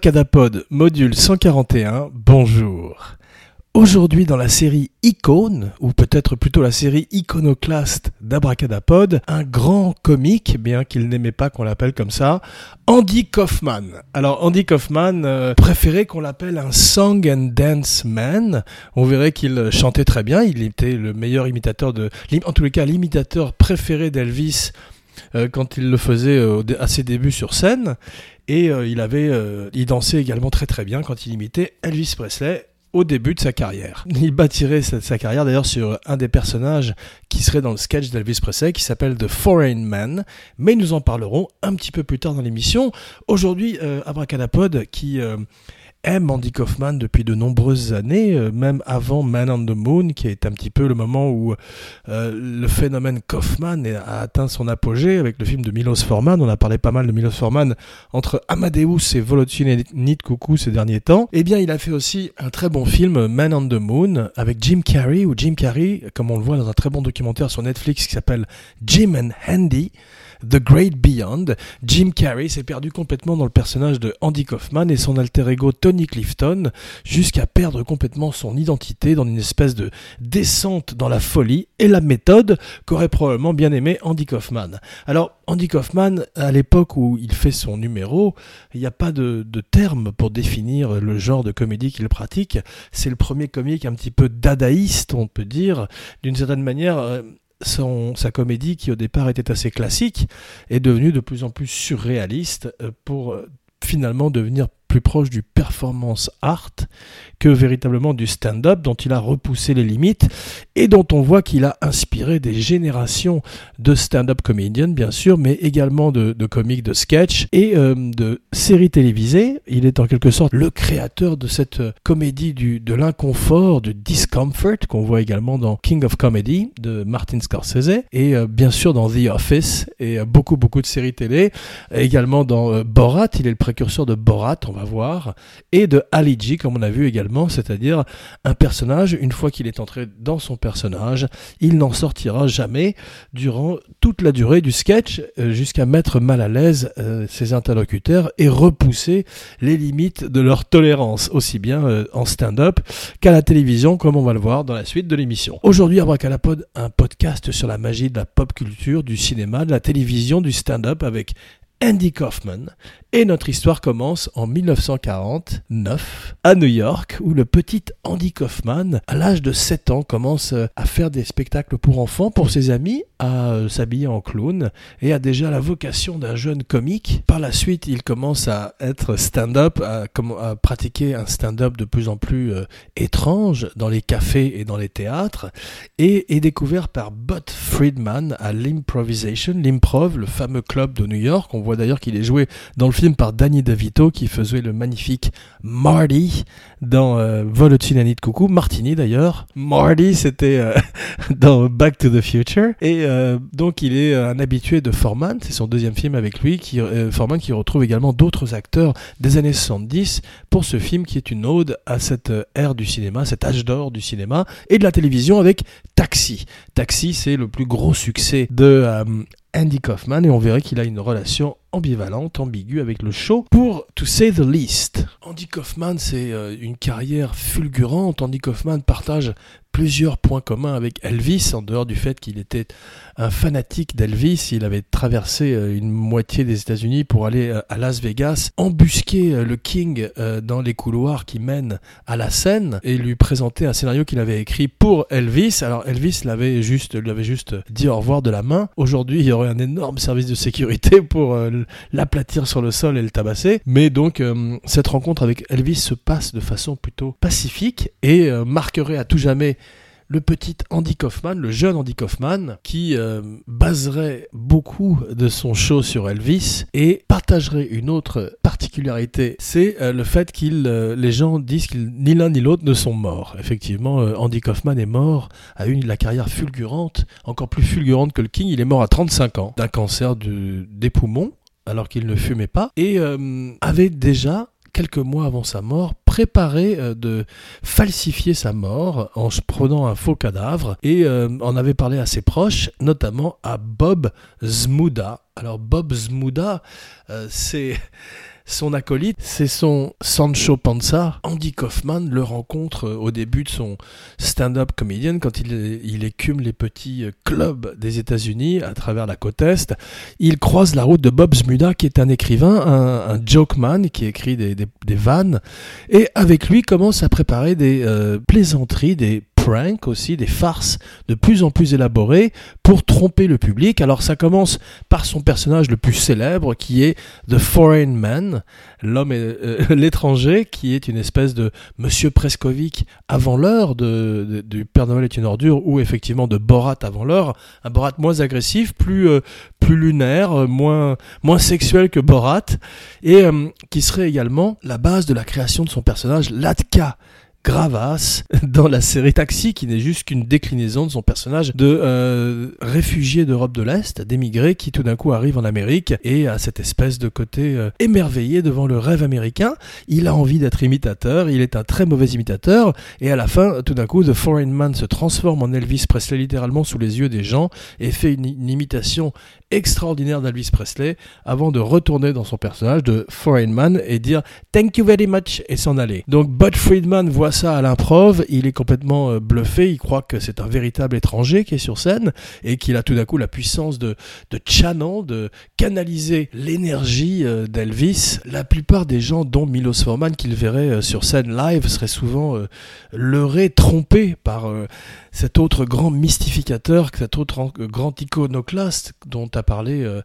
Abracadapod, module 141, bonjour. Aujourd'hui dans la série Icône, ou peut-être plutôt la série Iconoclaste d'Abracadapod, un grand comique, bien qu'il n'aimait pas qu'on l'appelle comme ça, Andy Kaufman. Alors Andy Kaufman euh, préférait qu'on l'appelle un song and dance man. On verrait qu'il chantait très bien, il était le meilleur imitateur de... En tous les cas, l'imitateur préféré d'Elvis euh, quand il le faisait euh, à ses débuts sur scène. Et il avait, il dansait également très très bien quand il imitait Elvis Presley au début de sa carrière. Il bâtirait sa, carrière d'ailleurs sur un des personnages qui serait dans le sketch d'Elvis Presley qui s'appelle The Foreign Man, mais nous en parlerons un petit peu plus tard dans l'émission. Aujourd'hui, euh, Abracadapod qui... Aime Andy Kaufman depuis de nombreuses années, euh, même avant Man on the Moon, qui est un petit peu le moment où euh, le phénomène Kaufman a atteint son apogée avec le film de Milos Forman. On a parlé pas mal de Milos Forman entre Amadeus et Volodymyr Coucou ces derniers temps. Eh bien, il a fait aussi un très bon film, Man on the Moon, avec Jim Carrey, où Jim Carrey, comme on le voit dans un très bon documentaire sur Netflix qui s'appelle Jim and Handy, The Great Beyond, Jim Carrey s'est perdu complètement dans le personnage de Andy Kaufman et son alter ego Tony Clifton, jusqu'à perdre complètement son identité dans une espèce de descente dans la folie et la méthode qu'aurait probablement bien aimé Andy Kaufman. Alors, Andy Kaufman, à l'époque où il fait son numéro, il n'y a pas de, de, terme pour définir le genre de comédie qu'il pratique. C'est le premier comique un petit peu dadaïste, on peut dire, d'une certaine manière euh, sa comédie, qui au départ était assez classique, est devenue de plus en plus surréaliste euh, pour euh, finalement devenir plus proche du performance art que véritablement du stand-up dont il a repoussé les limites et dont on voit qu'il a inspiré des générations de stand-up comédiens bien sûr mais également de, de comiques de sketch et euh, de séries télévisées. Il est en quelque sorte le créateur de cette comédie du, de l'inconfort du discomfort qu'on voit également dans King of Comedy de Martin Scorsese et euh, bien sûr dans The Office et euh, beaucoup beaucoup de séries télé. Également dans Borat il est le précurseur de Borat on va voir, et de Ali G, comme on a vu également, c'est-à-dire un personnage, une fois qu'il est entré dans son personnage, il n'en sortira jamais durant toute la durée du sketch, euh, jusqu'à mettre mal à l'aise euh, ses interlocuteurs et repousser les limites de leur tolérance, aussi bien euh, en stand-up qu'à la télévision, comme on va le voir dans la suite de l'émission. Aujourd'hui, Abracalapod, un podcast sur la magie de la pop culture, du cinéma, de la télévision, du stand-up avec Andy Kaufman. Et notre histoire commence en 1949 à New York où le petit Andy Kaufman, à l'âge de 7 ans, commence à faire des spectacles pour enfants, pour ses amis, à euh, s'habiller en clown et a déjà la vocation d'un jeune comique. Par la suite, il commence à être stand-up, à, pratiquer un stand-up de plus en plus euh, étrange dans les cafés et dans les théâtres et est découvert par Bud Friedman à l'Improvisation, l'Improv, le fameux club de New York. On voit d'ailleurs qu'il est joué dans le film par Danny DeVito qui faisait le magnifique Marty dans euh, Vol au-dessus de coucou. Martini d'ailleurs. Marty c'était euh, dans Back to the Future. Et euh, donc il est un habitué de Foreman. C'est son deuxième film avec lui. Qui, euh, Foreman qui retrouve également d'autres acteurs des années 70 pour ce film qui est une ode à cette ère du cinéma, cet âge d'or du cinéma et de la télévision avec Taxi. Taxi c'est le plus gros succès de Andy Kaufman et on verrait qu'il a une relation ambivalente, ambiguë avec le show. Pour To Say the Least, Andy Kaufman, c'est euh, une carrière fulgurante. Andy Kaufman partage plusieurs points communs avec Elvis, en dehors du fait qu'il était un fanatique d'Elvis. Il avait traversé euh, une moitié des États-Unis pour aller euh, à Las Vegas, embusquer le King dans les couloirs qui mènent à la scène et lui présenter un scénario qu'il avait écrit pour Elvis. Alors Elvis l'avait juste, lui avait juste dit au revoir de la main. Aujourd'hui, il y aurait un énorme service de sécurité pour l'aplatir sur le sol et le tabasser. Mais donc, euh, cette rencontre avec Elvis se passe de façon plutôt pacifique et euh, marquerait à tout jamais le petit Andy Kaufman, le jeune Andy Kaufman, qui euh, baserait beaucoup de son show sur Elvis et partagerait une autre particularité, c'est le fait qu'il, les gens disent que ni l'un ni l'autre ne sont morts. Effectivement, Andy Kaufman est mort, a eu la carrière fulgurante, encore plus fulgurante que le King. Il est mort à 35 ans d'un cancer des poumons alors qu'il ne fumait pas, et euh, avait déjà, quelques mois avant sa mort, préparé euh, de falsifier sa mort en prenant un faux cadavre, et euh, en avait parlé à ses proches, notamment à Bob Zmuda. Alors Bob Zmuda, c'est son acolyte, c'est son Sancho Panza. Andy Kaufman le rencontre euh, au début de son stand-up comedian quand il, écume les petits euh, clubs des États-Unis à travers la côte Est. Il croise la route de Bob Zmuda, qui est un écrivain, un, un joke man qui écrit des, vannes, et avec lui commence à préparer des euh, plaisanteries, des pranks aussi, des farces de plus en plus élaborées pour tromper le public. Alors ça commence par son personnage le plus célèbre qui est The Foreign Man, l'homme euh, l'étranger qui est une espèce de Monsieur Prescovic avant l'heure du Père Noël est une ordure ou effectivement de Borat avant l'heure, un Borat moins agressif, plus euh, lunaire, euh, moins moins sexuel que Borat et qui serait également la base de la création de son personnage Latka Gravas dans la série Taxi, qui n'est juste qu'une déclinaison de son personnage de euh, réfugié d'Europe de l'Est, d'émigré qui tout d'un coup arrive en Amérique et a cette espèce de côté euh, émerveillé devant le rêve américain. Il a envie d'être imitateur, il est un très mauvais imitateur et à la fin, tout d'un coup, The Foreign Man se transforme en Elvis Presley littéralement sous les yeux des gens et fait une, une imitation extraordinaire d'Elvis Presley avant de retourner dans son personnage de Foreign Man et dire Thank you very much et s'en aller. Donc Bud Friedman voit ça à l'improv, il est complètement euh, bluffé, il croit que c'est un véritable étranger qui est sur scène et qu'il a tout d'un coup la puissance de, de channel, de canaliser l'énergie euh, d'Elvis. La plupart des gens, dont Milos Forman, qu'il verrait euh, sur scène live, seraient souvent leurrés, trompés par cet autre grand mystificateur, cet autre grand iconoclaste dont a parlé euh,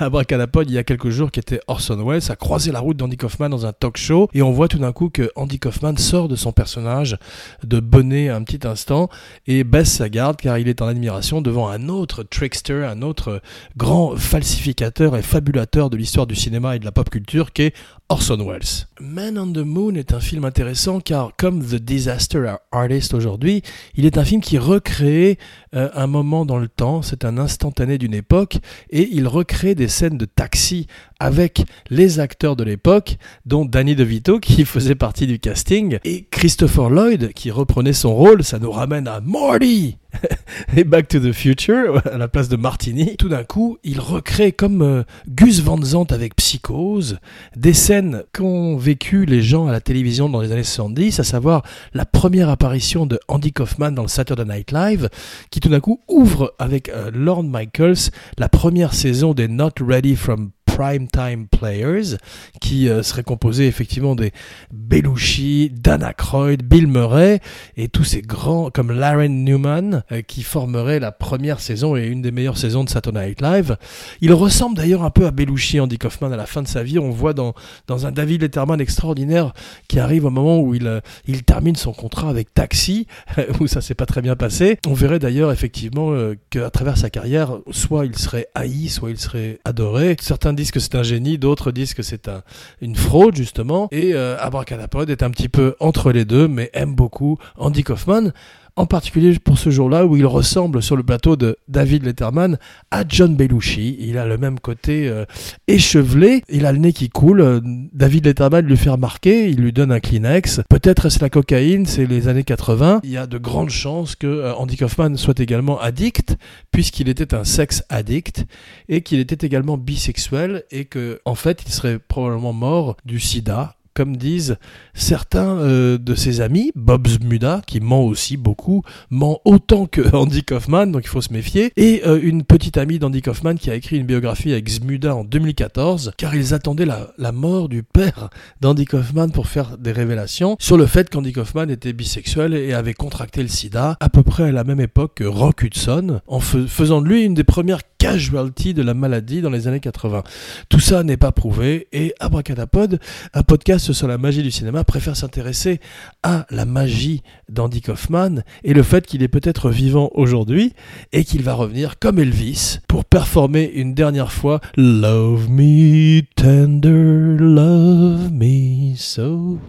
il y a quelques jours, qui était Orson Welles, a croisé la route d'Andy Kaufman dans un talk show, et on voit tout d'un coup que Andy Kaufman sort de son personnage de bonnet un petit instant et baisse sa garde car il est en admiration devant un autre trickster, un autre grand falsificateur et fabulateur de l'histoire du cinéma et de la pop culture qui est Orson Welles. Man on the Moon est un film intéressant car comme The Disaster Artist aujourd'hui, il est un film qui recrée euh, un moment dans le temps, c'est un instantané d'une époque et il recrée des scènes de taxi avec les acteurs de l'époque, dont Danny DeVito qui faisait partie du casting et Christopher Lloyd qui reprenait son rôle, ça nous ramène à Morty! Et Back to the Future, à la place de Martini, tout d'un coup, il recrée comme euh, Gus Van Sant avec Psychose, des scènes qu'ont vécu les gens à la télévision dans les années 70, à savoir la première apparition de Andy Kaufman dans le Saturday Night Live, qui tout d'un coup ouvre avec euh, Lorne Michaels la première saison des Not Ready from Primetime Players, qui euh, serait composé effectivement des Belushi, Dan Aykroyd, Bill Murray et tous ces grands comme Laren Newman euh, qui formeraient la première saison et une des meilleures saisons de Saturday Night Live. Il ressemble d'ailleurs un peu à Belushi, Andy Kaufman à la fin de sa vie. On voit dans, dans un David Letterman extraordinaire qui arrive au moment où il, euh, il termine son contrat avec Taxi, où ça s'est pas très bien passé. On verrait d'ailleurs effectivement qu'à travers sa carrière, soit il serait haï, soit il serait adoré. Certains disent que c'est un génie, d'autres disent que c'est un, une fraude justement. Et euh, Abracadapod est un petit peu entre les deux, mais aime beaucoup Andy Kaufman en particulier pour ce jour-là où il ressemble sur le plateau de David Letterman à John Belushi. Il a le même côté euh, échevelé, il a le nez qui coule. David Letterman lui fait remarquer, il lui donne un Kleenex. Peut-être est-ce la cocaïne, c'est les années 80. Il y a de grandes chances que euh, Andy Kaufman soit également addict, puisqu'il était un sex addict et qu'il était également bisexuel et que en fait il serait probablement mort du sida comme disent certains euh, de ses amis, Bob Zmuda, qui ment aussi beaucoup, ment autant que Andy Kaufman, donc il faut se méfier, et euh, une petite amie d'Andy Kaufman qui a écrit une biographie avec Zmuda en 2014, car ils attendaient la, la mort du père d'Andy Kaufman pour faire des révélations sur le fait qu'Andy Kaufman était bisexuel et avait contracté le sida à peu près à la même époque que Rock Hudson, en faisant de lui une des premières casualties de la maladie dans les années 80. Tout ça n'est pas prouvé, et Abracadapod, un podcast sur la magie du cinéma préfère s'intéresser à la magie d'Andy Kaufman et le fait qu'il est peut-être vivant aujourd'hui et qu'il va revenir comme Elvis pour performer une dernière fois Love me tender, love me so,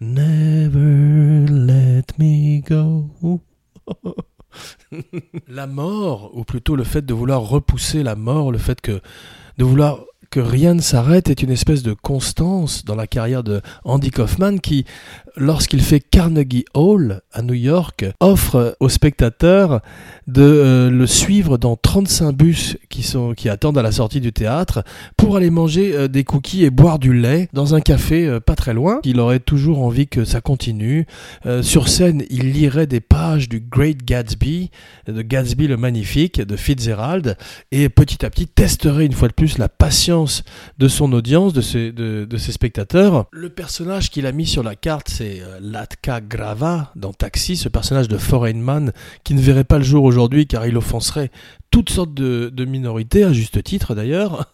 never let me go. la mort, ou plutôt le fait de vouloir repousser la mort, le fait que de vouloir que rien ne s'arrête est une espèce de constance dans la carrière de Andy Kaufman qui lorsqu'il fait Carnegie Hall à New York, offre aux spectateurs de euh, le suivre dans 35 bus qui, sont, qui attendent à la sortie du théâtre pour aller manger euh, des cookies et boire du lait dans un café euh, pas très loin. Il aurait toujours envie que ça continue. sur scène, il lirait des pages du Great Gatsby, de Gatsby le Magnifique, de Fitzgerald, et petit à petit testerait une fois de plus la patience de son audience, de ses, de, de ses spectateurs. Le personnage qu'il a mis sur la carte, c'est Latka Grava dans Taxi, ce personnage de foreign man qui ne verrait pas le jour aujourd'hui aujourd'hui car il offenserait toutes sortes de, minorités, à juste titre d'ailleurs.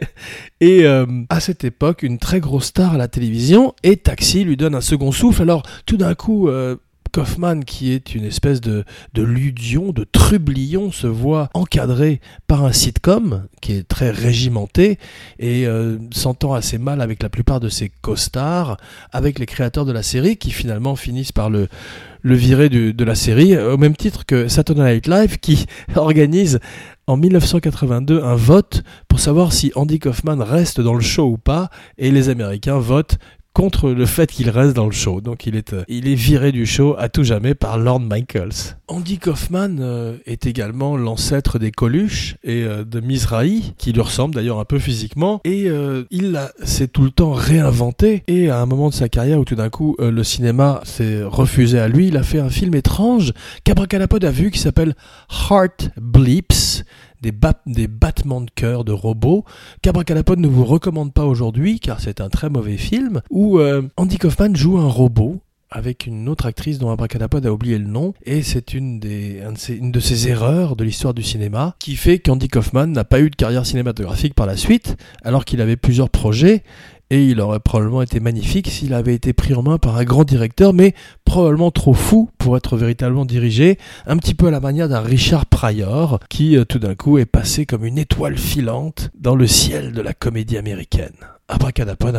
et euh, à cette époque, une très grosse star à la télévision, et Taxi lui donne un second souffle. Alors tout d'un coup, euh, Kaufman, qui est une espèce de, ludion, de trublion, se voit encadré par un sitcom qui est très régimenté et euh, s'entend assez mal avec la plupart de ses costards, avec les créateurs de la série qui finalement finissent par le virer de la série, au même titre que Saturday Night Live qui organise en 1982 un vote pour savoir si Andy Kaufman reste dans le show ou pas, et les Américains votent contre le fait qu'il reste dans le show. Donc il est, euh, il est viré du show à tout jamais par Lord Michaels. Andy Kaufman euh, est également l'ancêtre des Coluche et euh, de Mizrahi, qui lui ressemble d'ailleurs un peu physiquement. Et il s'est tout le temps réinventé. Et à un moment de sa carrière où tout d'un coup le cinéma s'est refusé à lui, il a fait un film étrange qu'Abracadapod a vu qui s'appelle Heart Bleeps des, battements de cœur de robots qu'Abracadapod ne vous recommande pas aujourd'hui car c'est un très mauvais film où euh, Andy Kaufman joue un robot avec une autre actrice dont Abracadapod a oublié le nom, et c'est une, des, une de ces erreurs de l'histoire du cinéma qui fait qu'Andy Kaufman n'a pas eu de carrière cinématographique par la suite, alors qu'il avait plusieurs projets, et il aurait probablement été magnifique s'il avait été pris en main par un grand directeur, mais probablement trop fou pour être véritablement dirigé, un petit peu à la manière d'un Richard Pryor, qui euh, tout d'un coup est passé comme une étoile filante dans le ciel de la comédie américaine. Un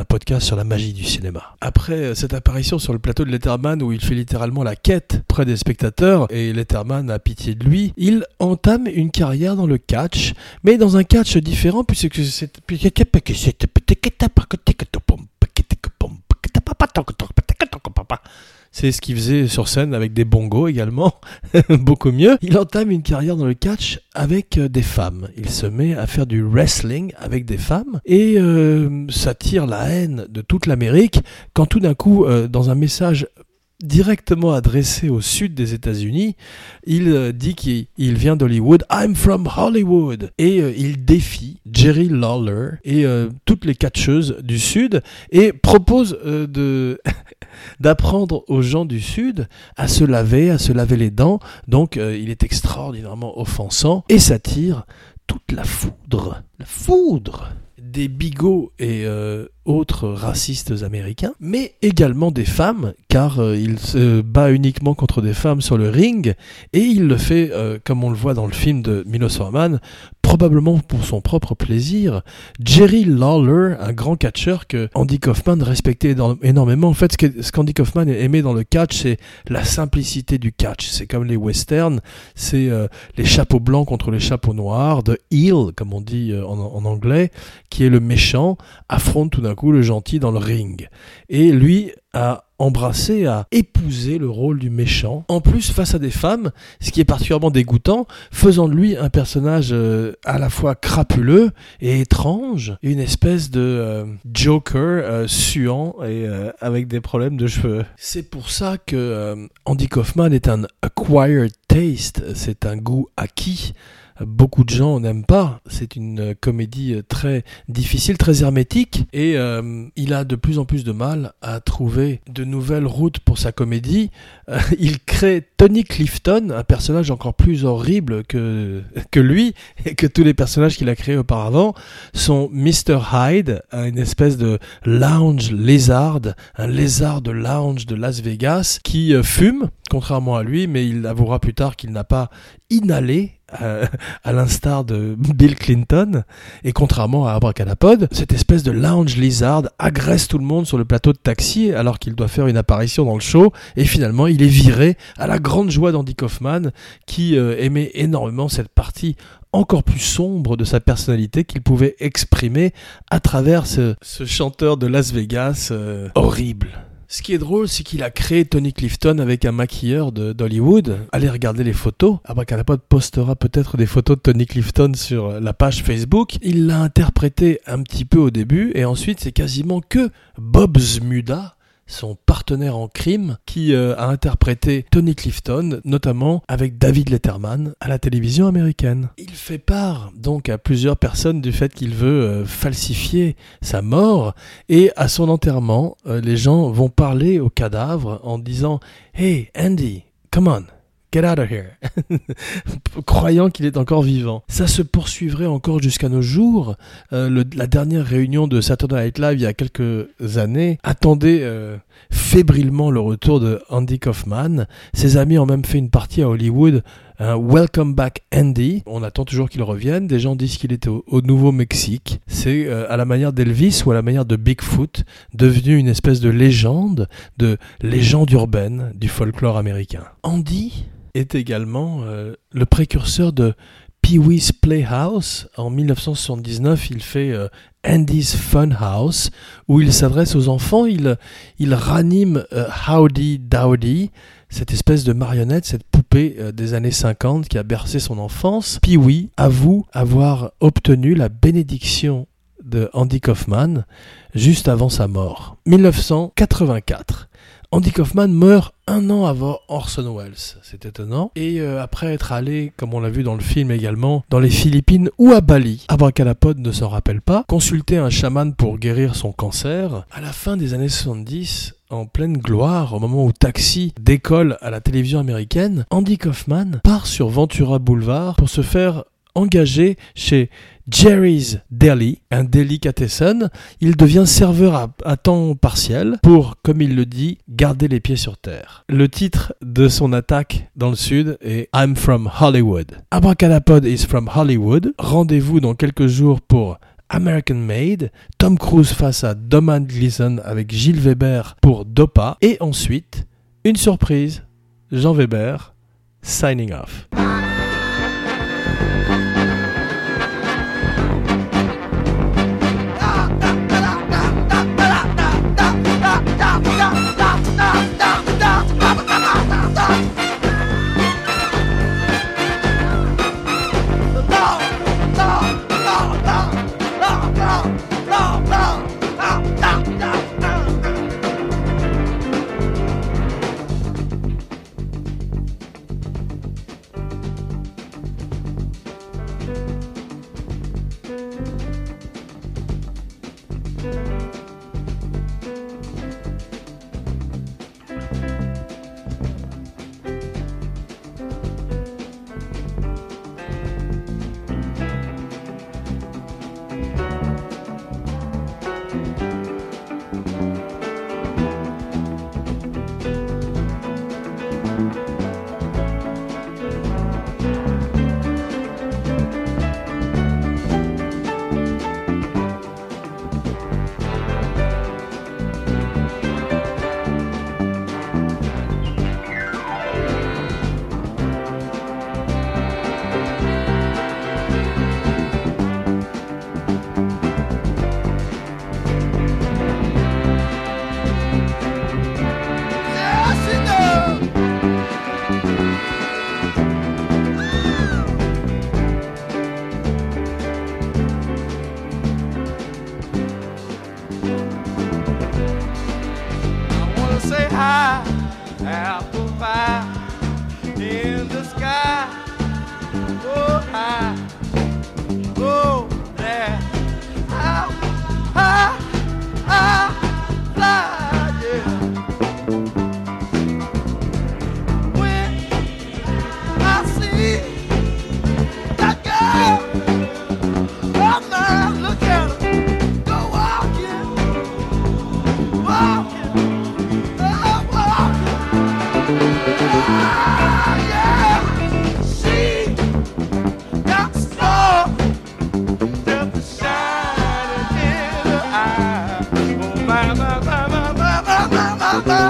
podcast sur la magie du cinéma. Après euh, cette apparition sur le plateau de Letterman où il fait littéralement la quête près des spectateurs et Letterman a pitié de lui, il entame une carrière dans le catch, mais dans un catch différent puisque c'est c'est ce qu'il faisait sur scène avec des bongos également, beaucoup mieux. Il entame une carrière dans le catch avec euh, des femmes. Il se met à faire du wrestling avec des femmes et euh, ça tire la haine de toute l'Amérique quand tout d'un coup, euh, dans un message directement adressé au sud des États-Unis, il dit qu'il vient d'Hollywood. I'm from Hollywood. Et il défie Jerry Lawler et toutes les catcheuses du sud et propose de d'apprendre aux gens du Sud à se laver, à se laver les dents. Donc euh, il est extraordinairement offensant et s'attire toute la foudre. La foudre des bigots et euh, autres racistes américains, mais également des femmes, car euh, il se bat uniquement contre des femmes sur le ring, et il le fait, comme on le voit dans le film de Milos Forman, probablement pour son propre plaisir. Jerry Lawler, un grand catcheur que Andy Kaufman respectait énormément. En fait, ce qu'Andy Kaufman aimait dans le catch, c'est la simplicité du catch. C'est comme les westerns, c'est euh, les chapeaux blancs contre les chapeaux noirs, de heel, comme on dit euh, en, en, anglais, qui est le méchant, affronte tout d'un coup le gentil dans le ring. Et lui a embrassé, a épousé le rôle du méchant. En plus, face à des femmes, ce qui est particulièrement dégoûtant, faisant de lui un personnage euh, à la fois crapuleux et étrange, une espèce de euh, Joker euh, suant et avec des problèmes de cheveux. C'est pour ça que Andy Kaufman est un acquired taste, c'est un goût acquis beaucoup de gens n'aiment pas. C'est une comédie très difficile, très hermétique, et euh, il a de plus en plus de mal à trouver de nouvelles routes pour sa comédie. Euh, il crée Tony Clifton, un personnage encore plus horrible que, que lui, et que tous les personnages qu'il a créés auparavant. Son Mr. Hyde, une espèce de lounge lézard, un lézard de lounge de Las Vegas, qui euh, fume, contrairement à lui, mais il avouera plus tard qu'il n'a pas inhalé euh, à, l'instar de Bill Clinton, et contrairement à Abracadapod, cette espèce de lounge lizard agresse tout le monde sur le plateau de taxi alors qu'il doit faire une apparition dans le show, et finalement il est viré à la grande joie d'Andy Kaufman, qui euh, aimait énormément cette partie encore plus sombre de sa personnalité qu'il pouvait exprimer à travers ce, chanteur de Las Vegas euh, horrible Ce qui est drôle, c'est qu'il a créé Tony Clifton avec un maquilleur d'Hollywood. Allez regarder les photos. Abracadapod postera peut-être des photos de Tony Clifton sur la page Facebook. Il l'a interprété un petit peu au début et ensuite c'est quasiment que Bob Zmuda son partenaire en crime, qui euh, a interprété Tony Clifton, notamment avec David Letterman à la télévision américaine. Il fait part donc à plusieurs personnes du fait qu'il veut euh, falsifier sa mort, et à son enterrement, euh, les gens vont parler au cadavre en disant Hey Andy, come on, Get out of here. Croyant qu'il est encore vivant. Ça se poursuivrait encore jusqu'à nos jours. Euh, la dernière réunion de Saturday Night Live il y a quelques années attendait euh, fébrilement le retour de Andy Kaufman. Ses amis ont même fait une partie à Hollywood. Welcome back Andy. On attend toujours qu'il revienne. Des gens disent qu'il était au, Nouveau-Mexique. C'est euh, à la manière d'Elvis ou à la manière de Bigfoot, devenu une espèce de légende, de légende urbaine du folklore américain. Andy est également euh, le précurseur de Pee-wee's Playhouse. En 1979, il fait euh, Andy's Funhouse, où il s'adresse aux enfants. Il, ranime euh, Howdy Dowdy, cette espèce de marionnette, cette poupée des années 50 qui a bercé son enfance. Pee-wee avoue avoir obtenu la bénédiction de Andy Kaufman juste avant sa mort. 1984. Andy Kaufman meurt un an avant Orson Welles. C'est étonnant. Et euh, après être allé, comme on l'a vu dans le film également, dans les Philippines ou à Bali, Abracadapod ne s'en rappelle pas, consulter un chaman pour guérir son cancer, à la fin des années 70, en pleine gloire, au moment où Taxi décolle à la télévision américaine, Andy Kaufman part sur Ventura Boulevard pour se faire engager chez Jerry's Deli, un delicatessen. Il devient serveur à, temps partiel pour, comme il le dit, garder les pieds sur terre. Le titre de son attaque dans le sud est I'm from Hollywood. Abracadapod is from Hollywood. Rendez-vous dans quelques jours pour American Made, Tom Cruise face à Doman Gleason avec Gilles Weber pour Dopa, et ensuite, une surprise, Jean Weber, signing off. apple.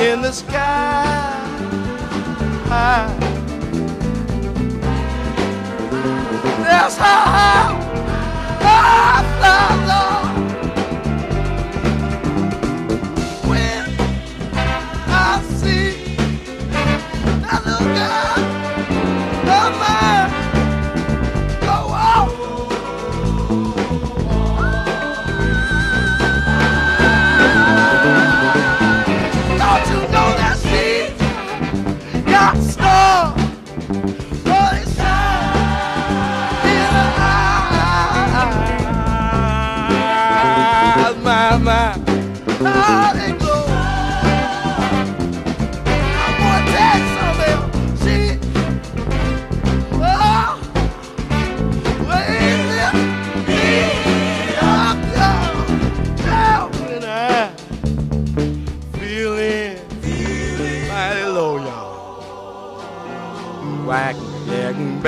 in the sky. High. That's how I fly,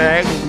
bag.